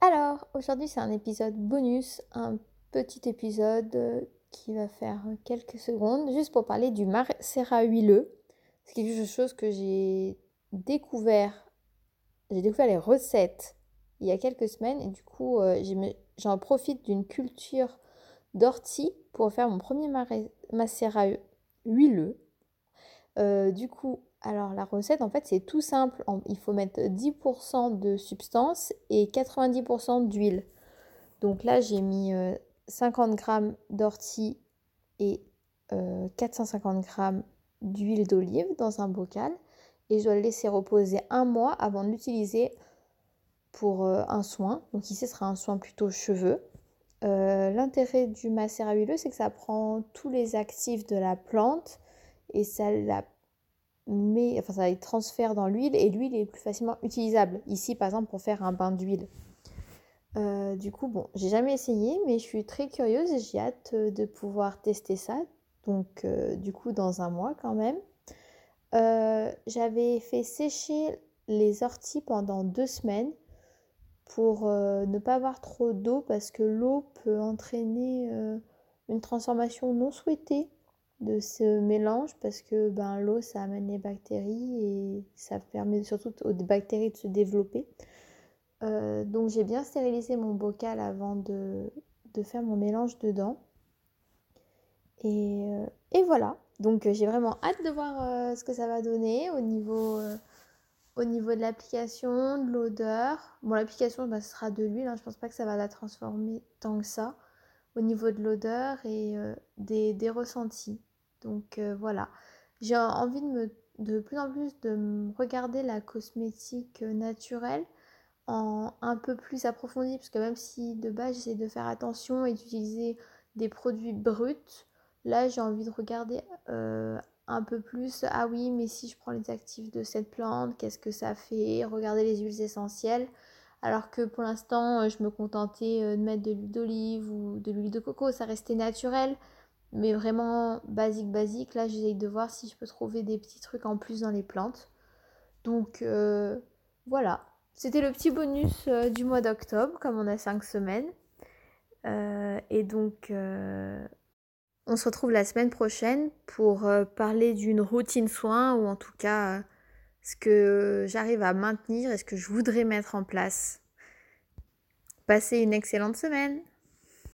Alors, aujourd'hui c'est un épisode bonus, un petit épisode euh, qui va faire quelques secondes, juste pour parler du macérat huileux. C'est quelque chose que j'ai découvert, j'ai découvert les recettes il y a quelques semaines et du coup euh, j'en profite d'une culture d'ortie pour faire mon premier macérat huileux. Euh, du coup, alors la recette en fait c'est tout simple, il faut mettre 10% de substance et 90% d'huile. Donc là j'ai mis 50 euh, g d'ortie et 450 euh, g d'huile d'olive dans un bocal et je dois le laisser reposer un mois avant de l'utiliser pour euh, un soin. Donc ici ce sera un soin plutôt cheveux. L'intérêt du macérat huileux c'est que ça prend tous les actifs de la plante et ça la mais enfin ça les transfère dans l'huile et l'huile est plus facilement utilisable. Ici par exemple pour faire un bain d'huile. Euh, du coup bon, j'ai jamais essayé mais je suis très curieuse et j'ai hâte euh, de pouvoir tester ça. Donc euh, du coup dans un mois quand même. J'avais fait sécher les orties pendant deux semaines pour ne pas avoir trop d'eau parce que l'eau peut entraîner une transformation non souhaitée de ce mélange parce que ben, l'eau ça amène les bactéries et ça permet surtout aux bactéries de se développer. Euh, donc j'ai bien stérilisé mon bocal avant de, faire mon mélange dedans. Et, euh, et voilà, donc j'ai vraiment hâte de voir euh, ce que ça va donner au niveau, au niveau de l'application, de l'odeur. Bon l'application ben, ce sera de l'huile, hein. je pense pas que ça va la transformer tant que ça au niveau de l'odeur et des ressentis. Donc euh, voilà, j'ai envie de, me, de plus en plus de regarder la cosmétique euh, naturelle en un peu plus approfondie, parce que même si de base j'essaie de faire attention et d'utiliser des produits bruts, là j'ai envie de regarder euh, un peu plus, ah oui, mais si je prends les actifs de cette plante, qu'est-ce que ça fait Regarder les huiles essentielles. Alors que pour l'instant, je me contentais de mettre de l'huile d'olive ou de l'huile de coco, ça restait naturel mais vraiment basique basique. Là, j'essaye de voir si je peux trouver des petits trucs en plus dans les plantes. Donc euh, voilà, c'était le petit bonus euh, du mois d'octobre, comme on a 5 semaines. Euh, et donc, on se retrouve la semaine prochaine pour parler d'une routine soin, ou en tout cas, ce que j'arrive à maintenir? Et ce que je voudrais mettre en place? Passez une excellente semaine